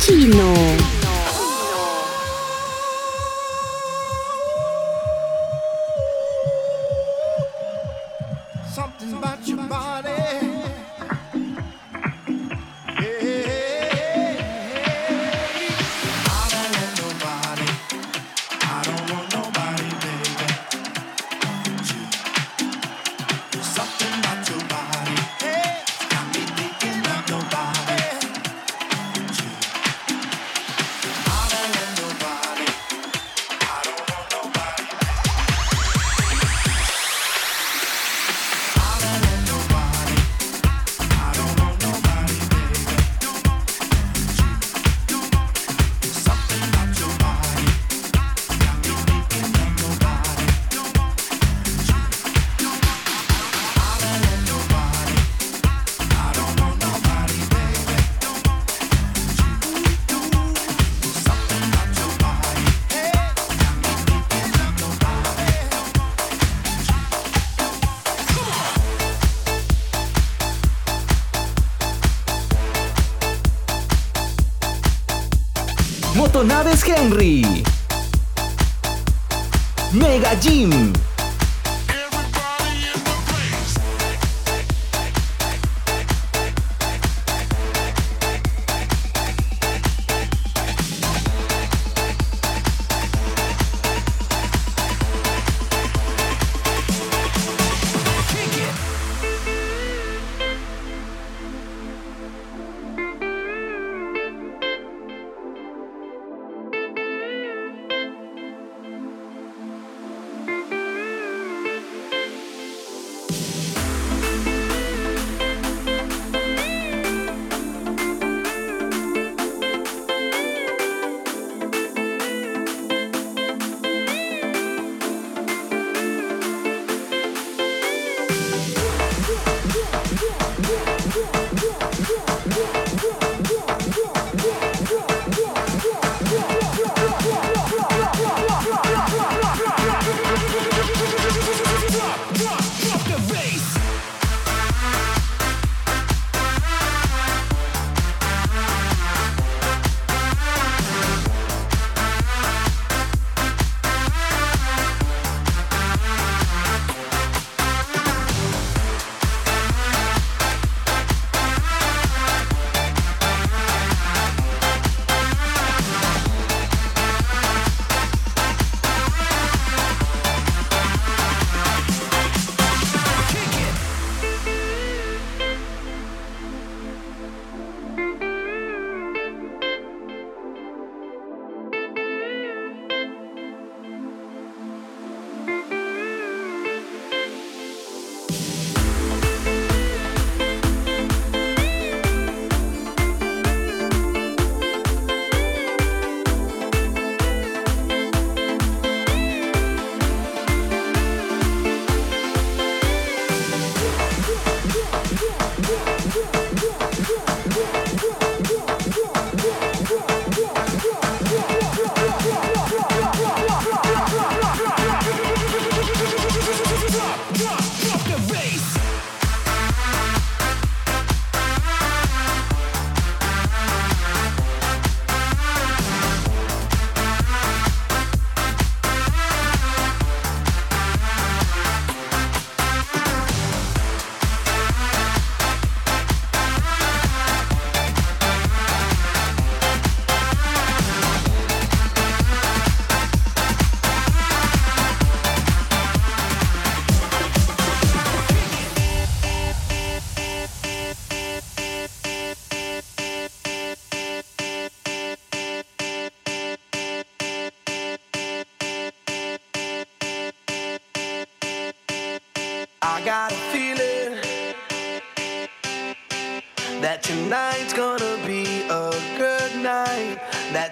チの Henry.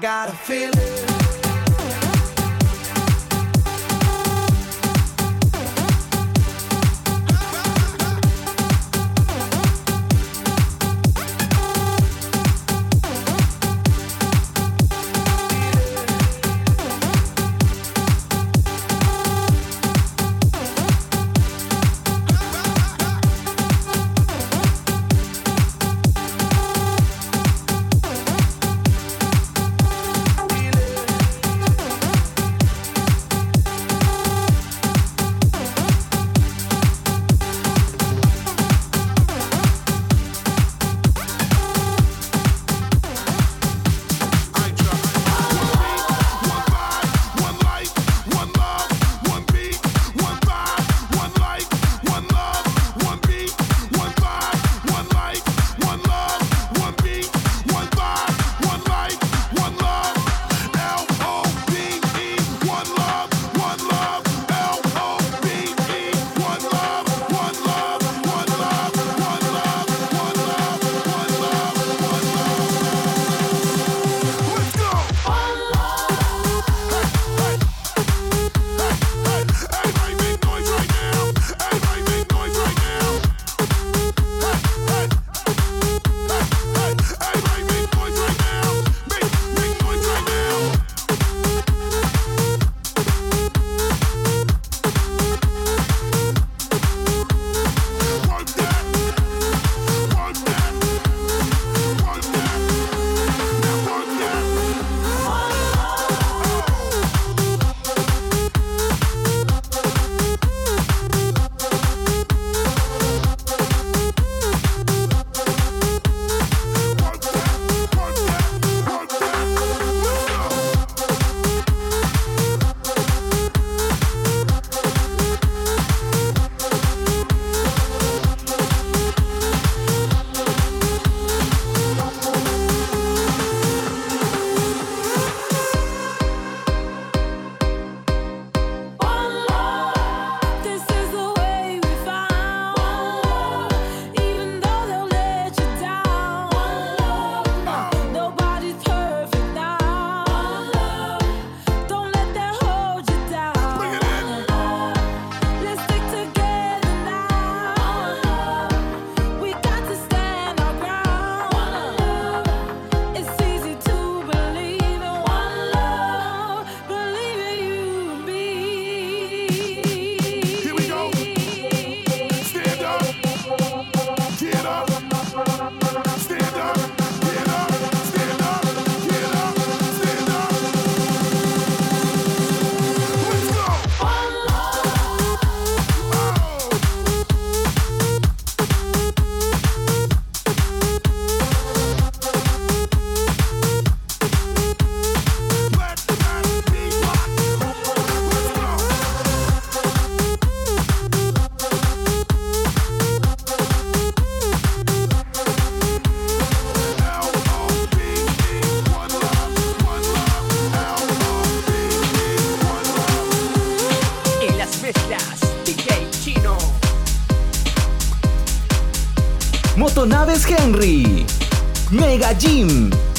Got a feeling. Motonaves Henry. Mega Gym.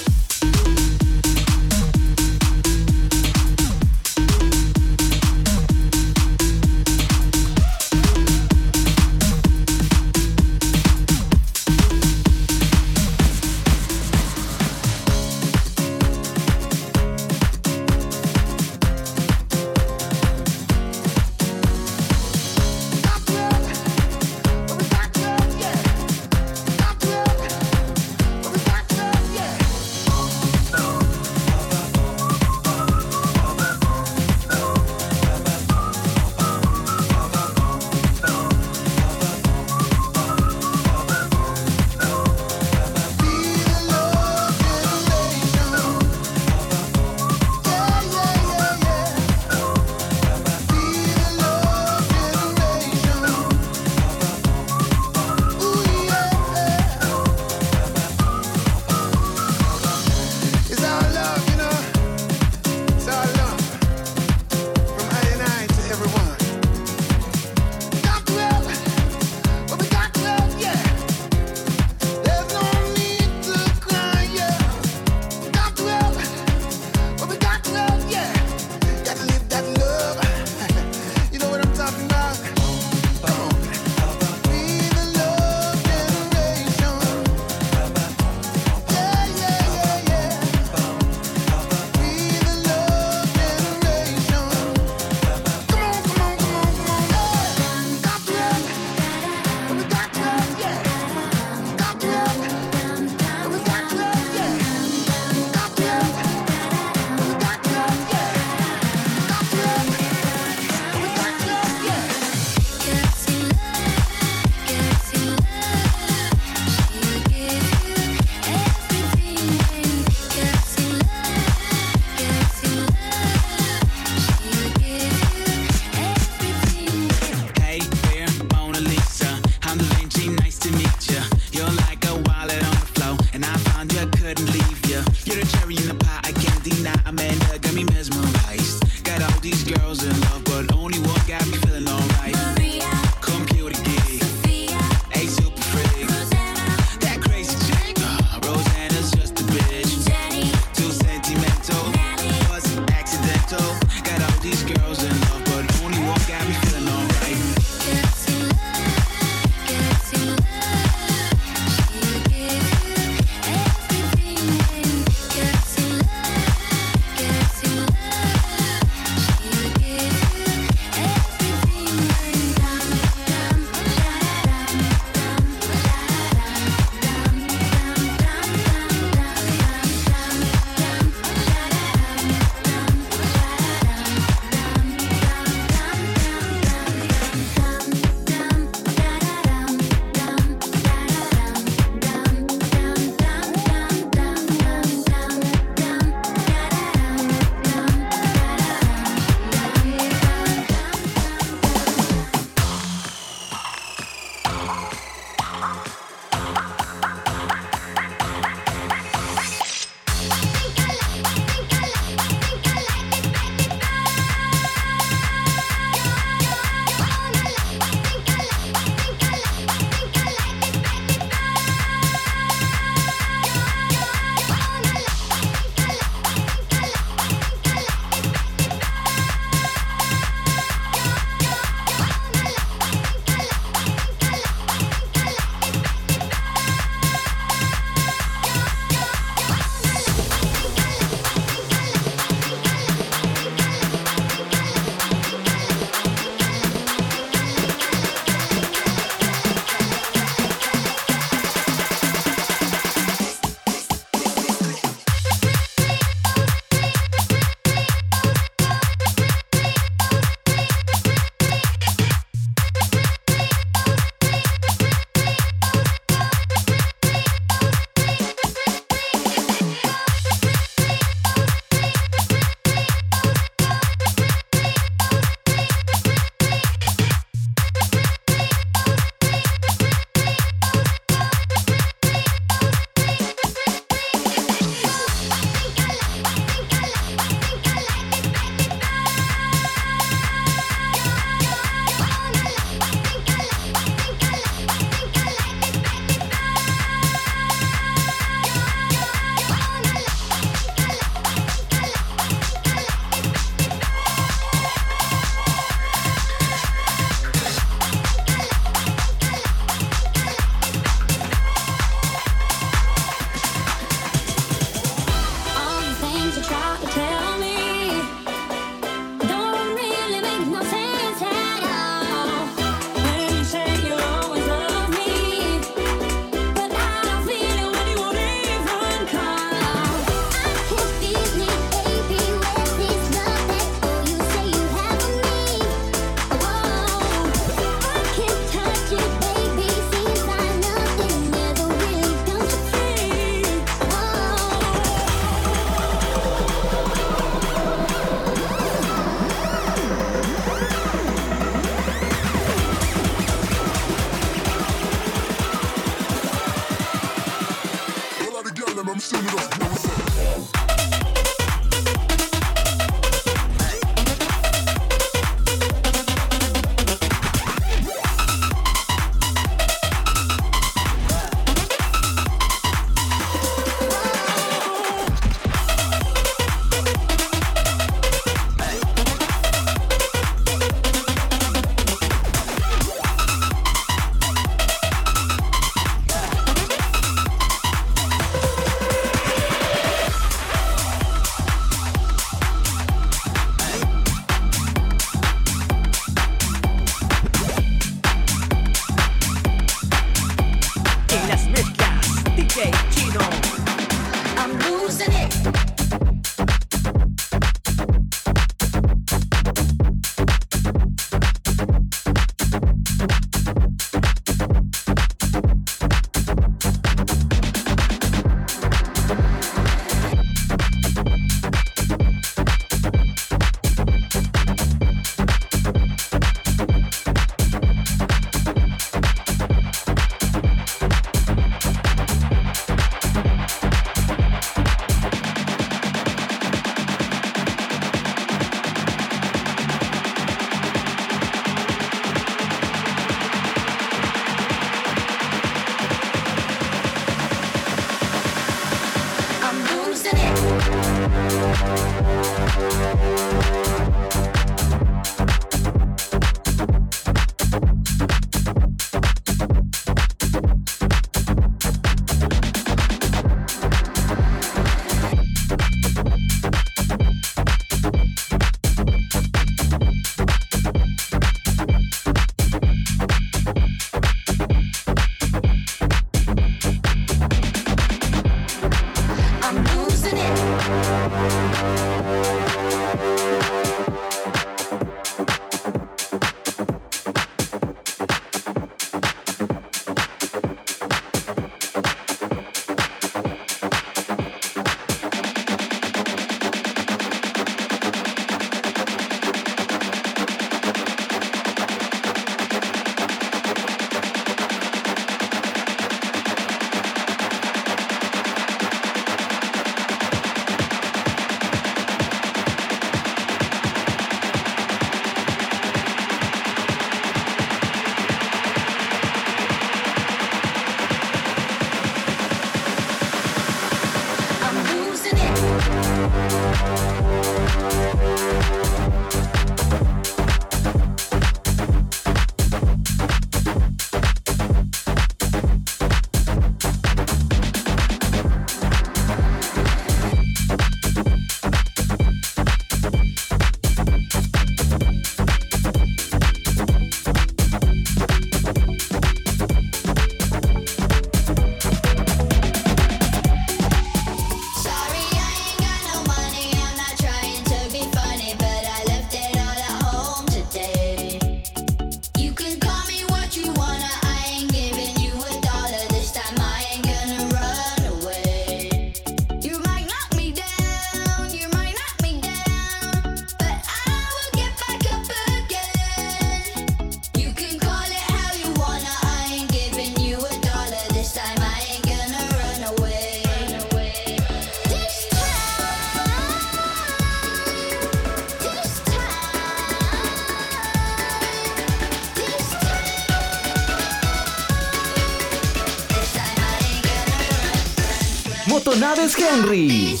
Henry.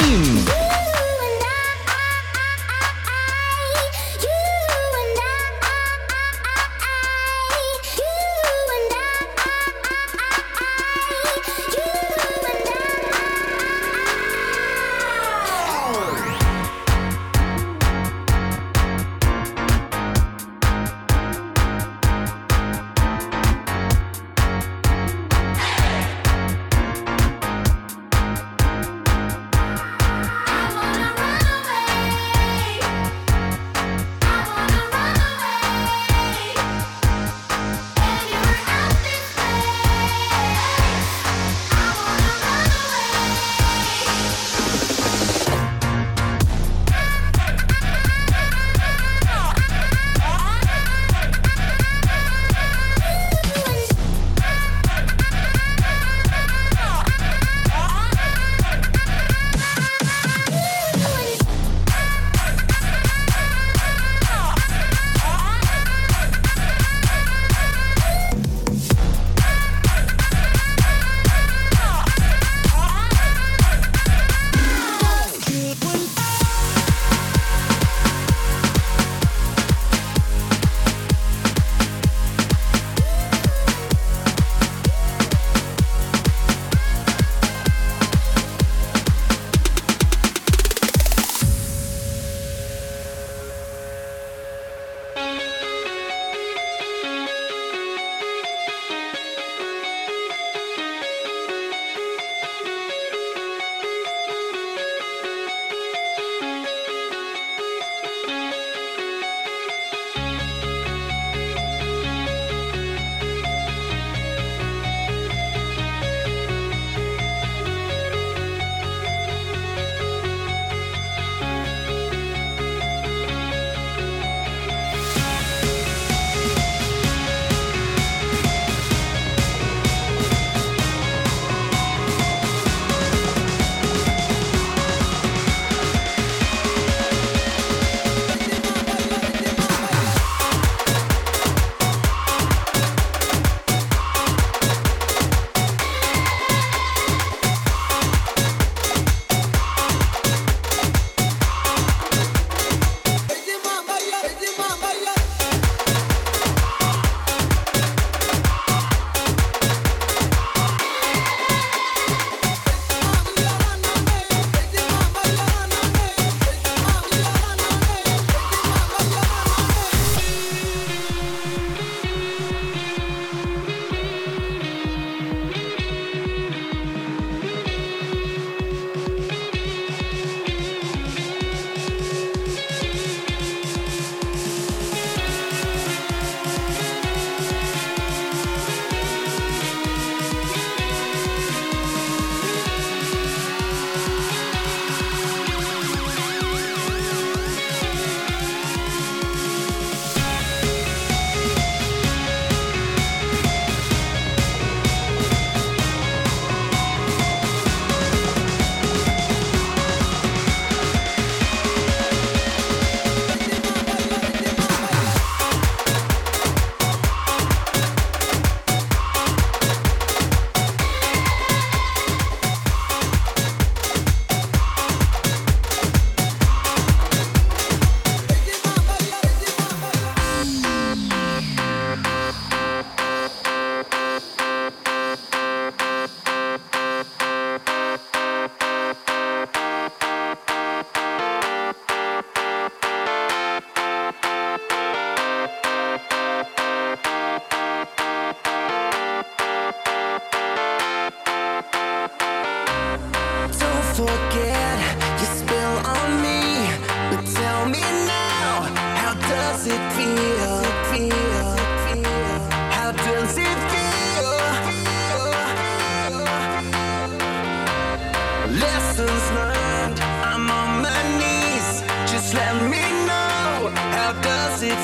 Mega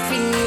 Feel.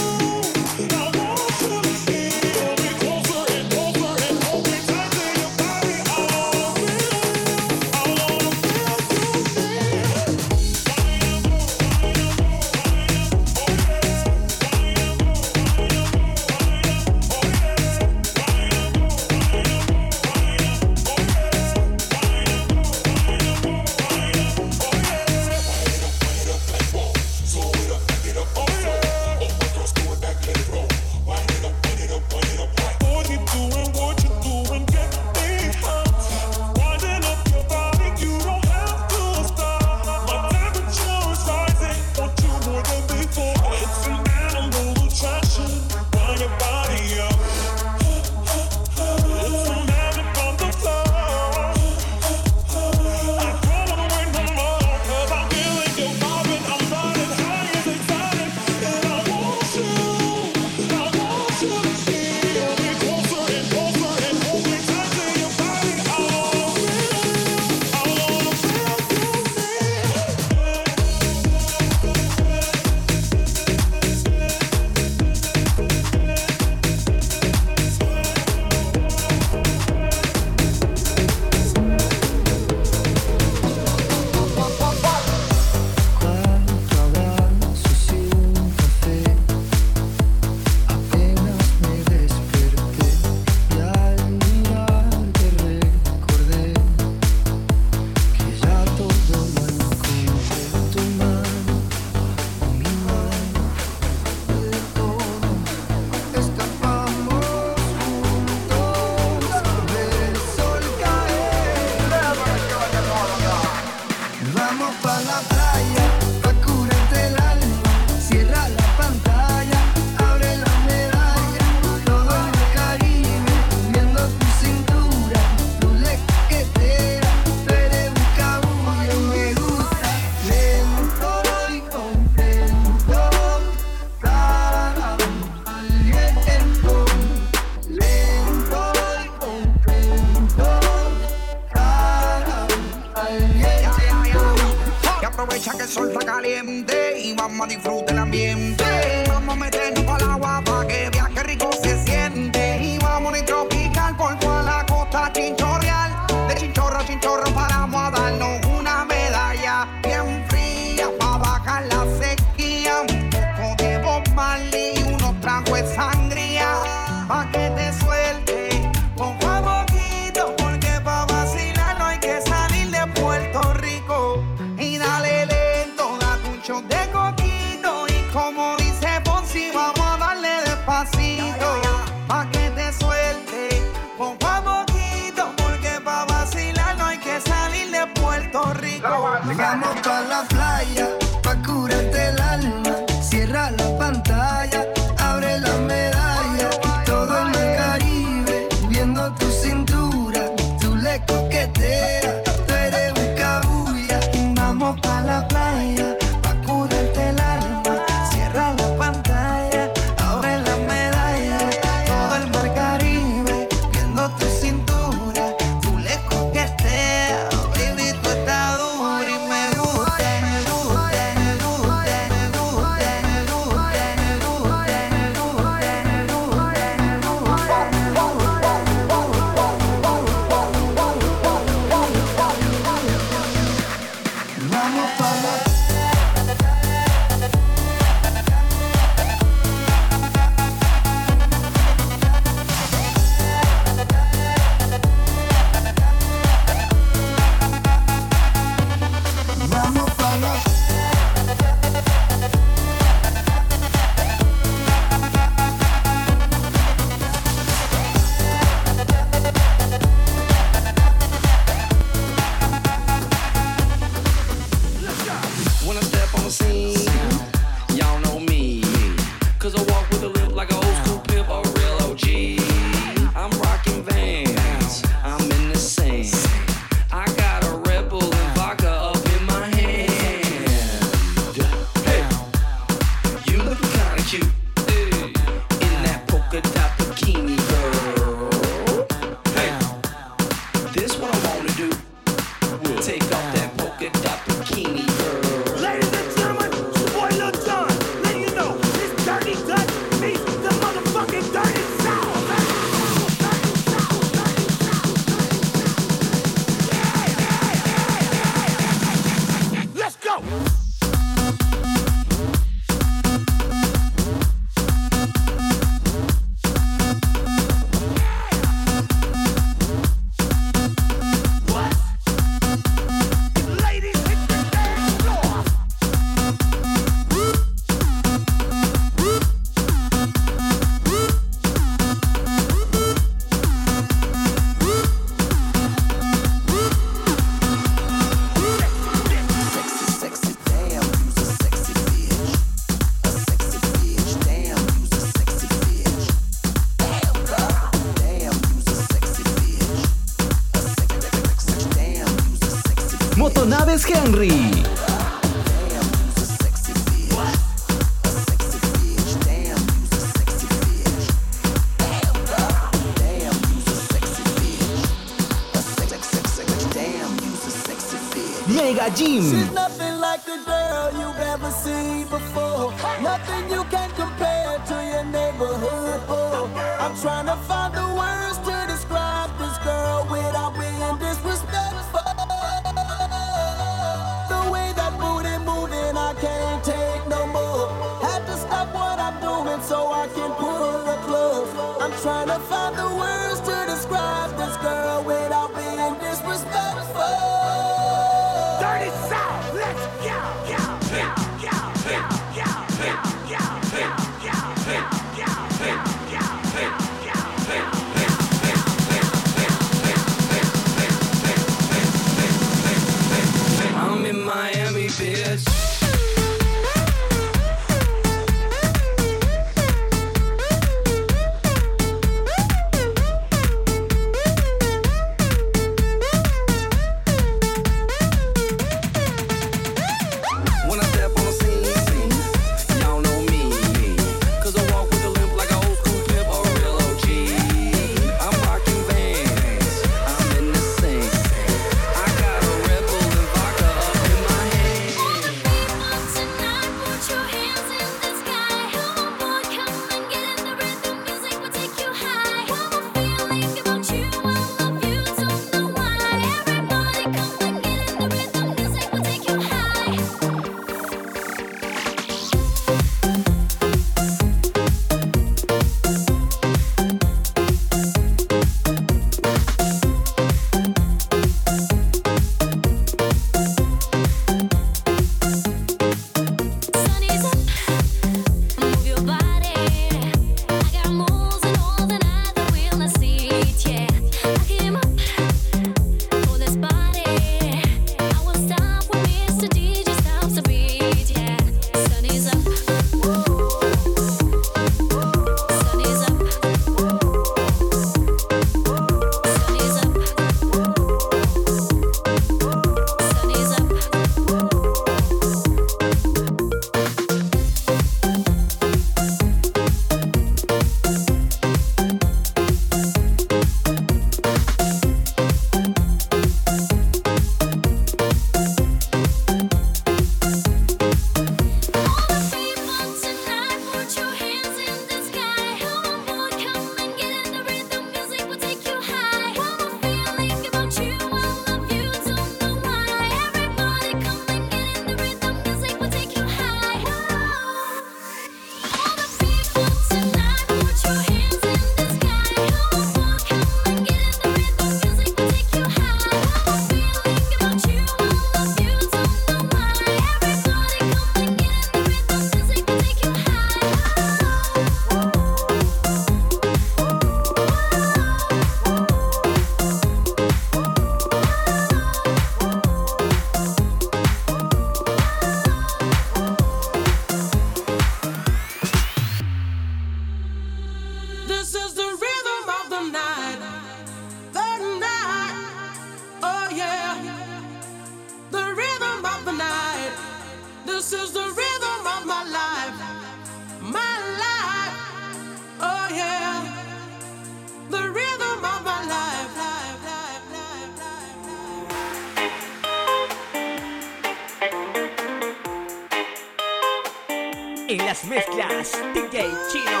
Chino.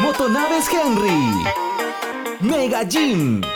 Motonaves Henry. Mega Gym.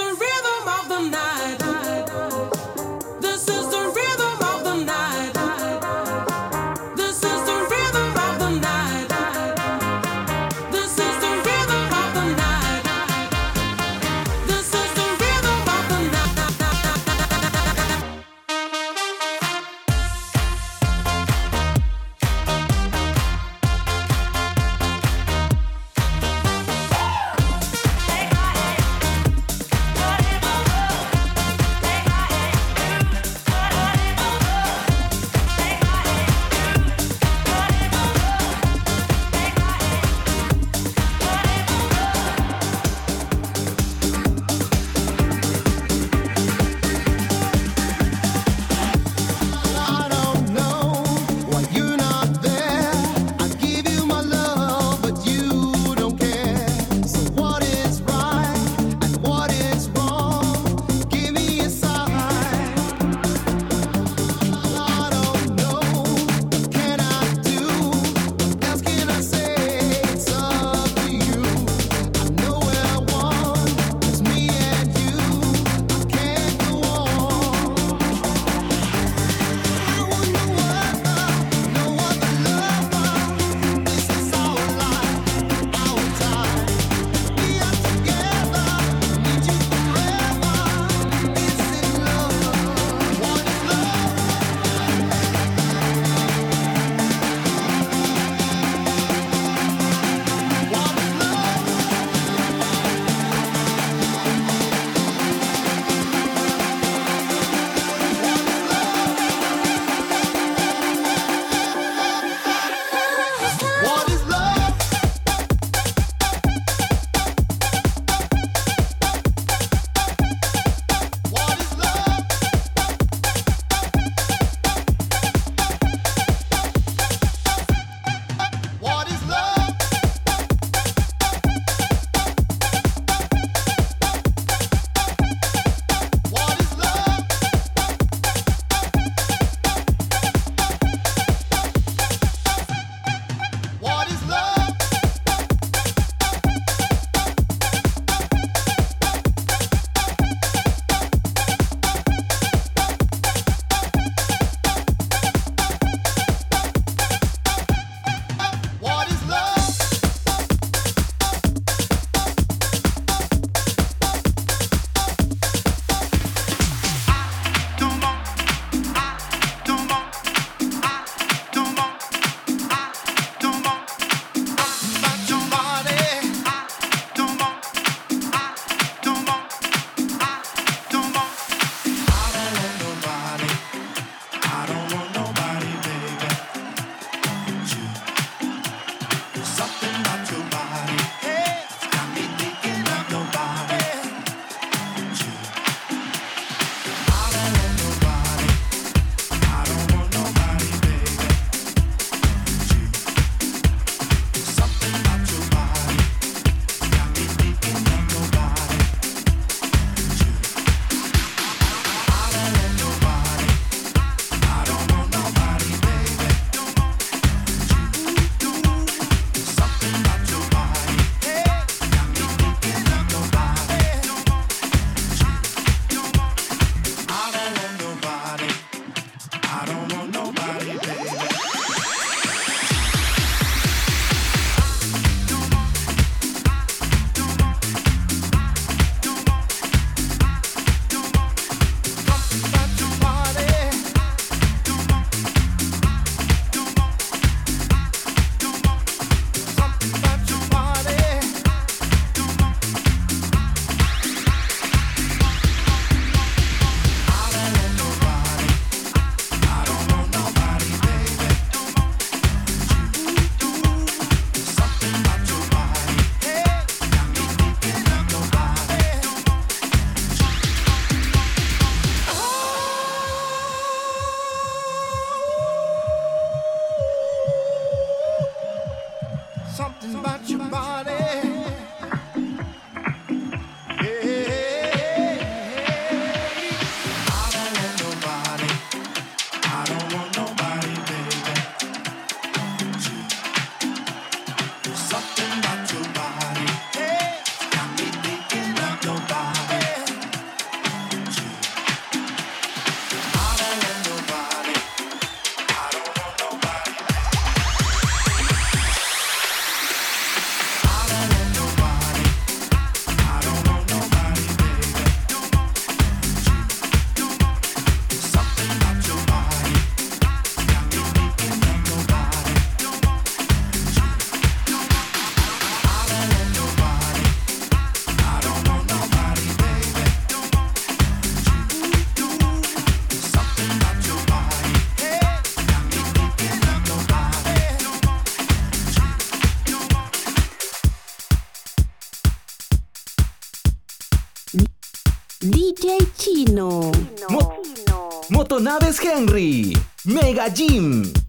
the rhythm of the night. Naves Henry, Mega Gym.